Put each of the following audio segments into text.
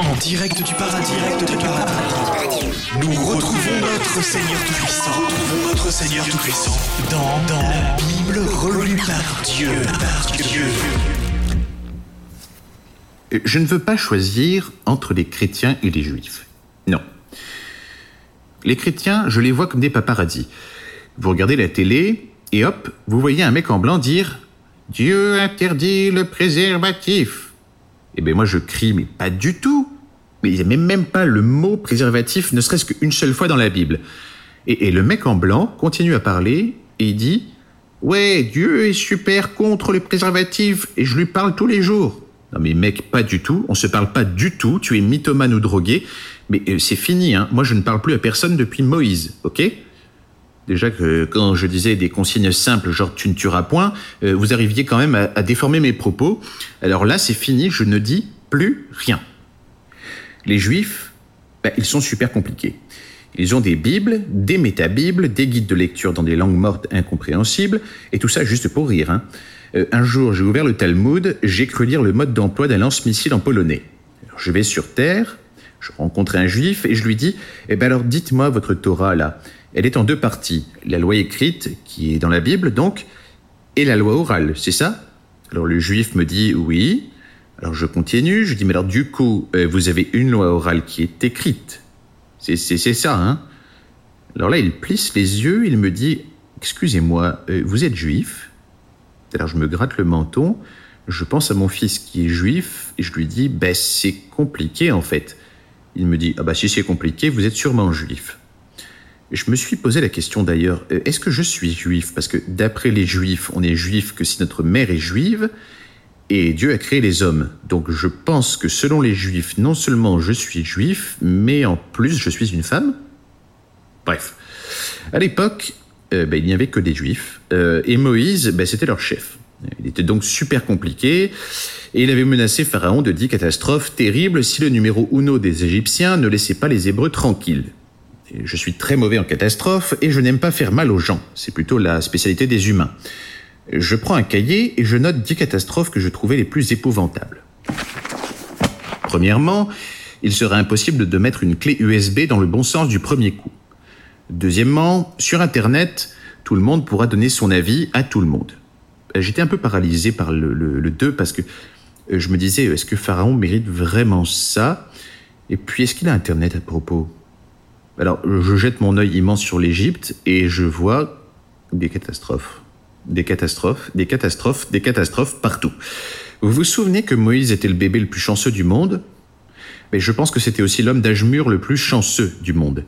En direct du paradis, direct du paradis. Nous retrouvons notre Seigneur Tout-Puissant. Retrouvons notre Seigneur Tout-Puissant dans, dans la Bible relue par Dieu, par Dieu. Je ne veux pas choisir entre les chrétiens et les juifs. Non. Les chrétiens, je les vois comme des paparazzis. Vous regardez la télé et hop, vous voyez un mec en blanc dire Dieu interdit le préservatif. Eh bien moi je crie, mais pas du tout. Mais il n'y a même pas le mot préservatif, ne serait-ce qu'une seule fois dans la Bible. Et, le mec en blanc continue à parler et il dit Ouais, Dieu est super contre le préservatif et je lui parle tous les jours. Non mais mec, pas du tout, on se parle pas du tout, tu es mythomane ou drogué, mais euh, c'est fini, hein. moi je ne parle plus à personne depuis Moïse, ok? Déjà que quand je disais des consignes simples, genre tu ne tueras point, euh, vous arriviez quand même à, déformer mes propos. Alors là, c'est fini, je ne dis plus rien. Les juifs, bah, ils sont super compliqués. Ils ont des bibles, des métabibles, des guides de lecture dans des langues mortes incompréhensibles, et tout ça juste pour rire. Hein. Euh, un jour, j'ai ouvert le Talmud, j'ai cru lire le mode d'emploi d'un lance-missile en polonais. je vais sur Terre, je rencontre un juif et je lui dis Eh ben alors dites-moi votre Torah là. Elle est en deux parties. La loi écrite, qui est dans la Bible donc, et la loi orale, c'est ça? Alors le juif me dit Oui. Alors je continue, je dis Mais alors du coup, euh, vous avez une loi orale qui est écrite. C'est ça, hein? Alors là, il plisse les yeux, il me dit Excusez-moi, euh, vous êtes juif? Alors je me gratte le menton, je pense à mon fils qui est juif et je lui dis ben c'est compliqué en fait. Il me dit ah bah si c'est compliqué, vous êtes sûrement juif. Je me suis posé la question d'ailleurs, euh, est-ce que je suis juif? Parce que d'après les juifs, on est juif que si notre mère est juive, et Dieu a créé les hommes. Donc je pense que selon les juifs, non seulement je suis juif, mais en plus je suis une femme. Bref. À l'époque, euh, ben, il n'y avait que des juifs. Euh, et Moïse, ben, c'était leur chef. Il était donc super compliqué. Et il avait menacé Pharaon de dix catastrophes terribles si le numéro uno des Égyptiens ne laissait pas les Hébreux tranquilles. Je suis très mauvais en catastrophes et je n'aime pas faire mal aux gens. C'est plutôt la spécialité des humains. Je prends un cahier et je note dix catastrophes que je trouvais les plus épouvantables. Premièrement, il sera impossible de mettre une clé USB dans le bon sens du premier coup. Deuxièmement, sur Internet, tout le monde pourra donner son avis à tout le monde. J'étais un peu paralysé par le 2 parce que euh, je me disais, est-ce que Pharaon mérite vraiment ça? Et puis, est-ce qu'il a Internet à propos? Alors, je jette mon œil immense sur l'Égypte et je vois des catastrophes. Des catastrophes, des catastrophes, des catastrophes partout. Vous vous souvenez que Moïse était le bébé le plus chanceux du monde? Mais je pense que c'était aussi l'homme d'âge mûr le plus chanceux du monde.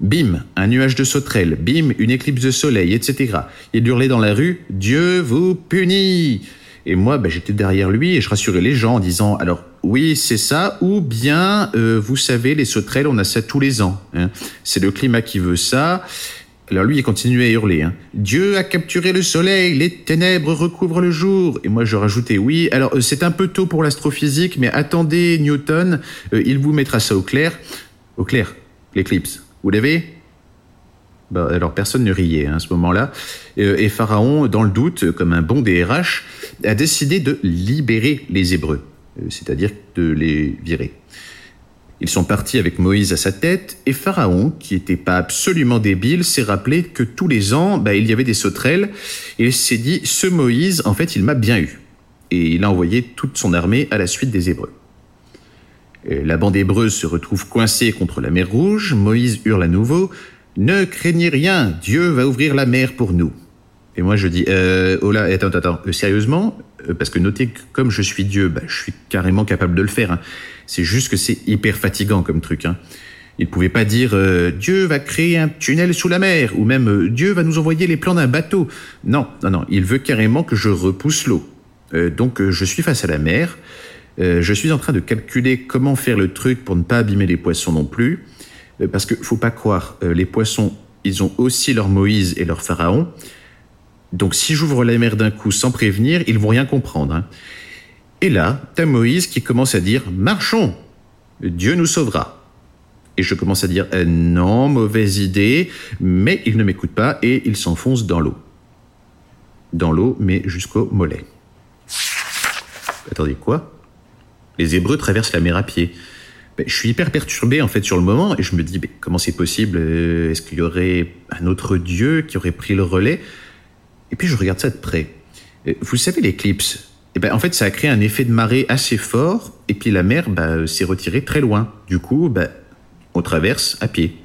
Bim, un nuage de sauterelles, bim, une éclipse de soleil, etc. Il hurlait dans la rue Dieu vous punit Et moi, ben, j'étais derrière lui et je rassurais les gens en disant Alors, oui, c'est ça, ou bien, euh, vous savez, les sauterelles, on a ça tous les ans. Hein. C'est le climat qui veut ça. Alors lui, il continuait à hurler. Hein. Dieu a capturé le soleil, les ténèbres recouvrent le jour. Et moi, je rajoutais, oui, alors euh, c'est un peu tôt pour l'astrophysique, mais attendez, Newton, euh, il vous mettra ça au clair. Au clair, l'éclipse. Vous l'avez? Bah, alors personne ne riait hein, à ce moment-là. Et Pharaon, dans le doute, comme un bon DRH, a décidé de libérer les Hébreux, c'est-à-dire de les virer. Ils sont partis avec Moïse à sa tête, et Pharaon, qui n'était pas absolument débile, s'est rappelé que tous les ans, bah, il y avait des sauterelles, et il s'est dit, ce Moïse, en fait, il m'a bien eu. Et il a envoyé toute son armée à la suite des Hébreux. La bande hébreuse se retrouve coincée contre la mer Rouge. Moïse hurle à nouveau Ne craignez rien, Dieu va ouvrir la mer pour nous. Et moi je dis euh, Oh là, attends, attends, euh, sérieusement euh, Parce que notez que comme je suis Dieu, bah, je suis carrément capable de le faire. Hein. C'est juste que c'est hyper fatigant comme truc. Hein. Il ne pouvait pas dire euh, Dieu va créer un tunnel sous la mer ou même Dieu va nous envoyer les plans d'un bateau. Non, non, non, il veut carrément que je repousse l'eau. donc je suis face à la mer. Euh, je suis en train de calculer comment faire le truc pour ne pas abîmer les poissons non plus. Euh, parce que faut pas croire, euh, les poissons, ils ont aussi leur Moïse et leur Pharaon. Donc si j'ouvre la mer d'un coup sans prévenir, ils vont rien comprendre. Hein. Et là, t'as Moïse qui commence à dire Marchons Dieu nous sauvera. Et je commence à dire Non, mauvaise idée, mais il ne m'écoute pas et il s'enfonce dans l'eau. Dans l'eau, mais jusqu'au mollet. Attendez, quoi? Les Hébreux traversent la mer à pied. Ben, je suis hyper perturbé en fait sur le moment et je me dis ben, comment c'est possible? Euh, Est-ce qu'il y aurait un autre dieu qui aurait pris le relais? Et puis je regarde ça de près. Euh, Vous savez l'éclipse eh ben, En fait, ça a créé un effet de marée assez fort et puis la mer ben, s'est retirée très loin. Du coup, ben, on traverse à pied.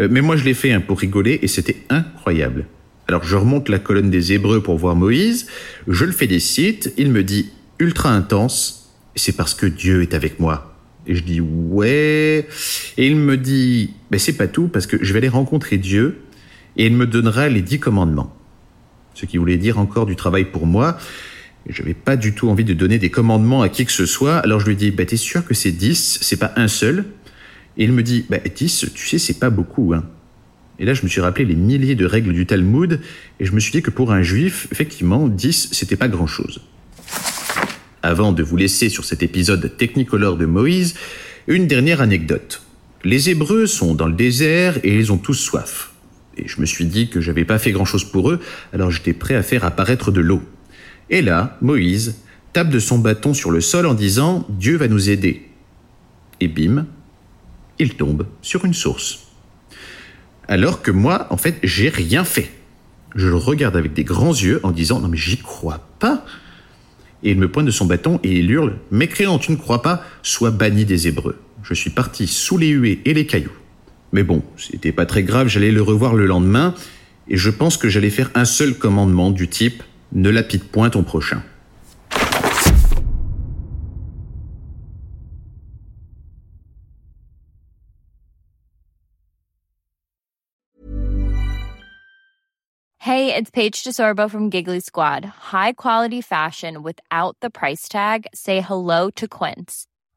Euh, Mais moi, je l'ai fait hein, pour rigoler et c'était incroyable. Alors, je remonte la colonne des Hébreux pour voir Moïse, je le félicite, il me dit ultra intense, c'est parce que Dieu est avec moi. Et je dis ouais, et il me dit, ben c'est pas tout, parce que je vais aller rencontrer Dieu, et il me donnera les dix commandements. Ce qui voulait dire encore du travail pour moi. Et j'avais pas du tout envie de donner des commandements à qui que ce soit, alors je lui dis, bah t'es sûr que c'est dix, c'est pas un seul? Et il me dit, bah dix, tu sais, c'est pas beaucoup, hein. Et là, je me suis rappelé les milliers de règles du Talmud, et je me suis dit que pour un juif, effectivement, 10, c'était pas grand-chose. Avant de vous laisser sur cet épisode technicolore de Moïse, une dernière anecdote. Les Hébreux sont dans le désert et ils ont tous soif. Et je me suis dit que j'avais pas fait grand-chose pour eux, alors j'étais prêt à faire apparaître de l'eau. Et là, Moïse tape de son bâton sur le sol en disant Dieu va nous aider. Et bim, il tombe sur une source. Alors que moi, en fait, j'ai rien fait. Je le regarde avec des grands yeux en disant Non, mais j'y crois pas. Et il me pointe de son bâton et il hurle Mécréant, tu ne crois pas, sois banni des Hébreux. Je suis parti sous les huées et les cailloux. Mais bon, c'était pas très grave, j'allais le revoir le lendemain, et je pense que j'allais faire un seul commandement du type Ne lapide point ton prochain. Hey, it's Paige DeSorbo from Giggly Squad. High quality fashion without the price tag. Say hello to Quince.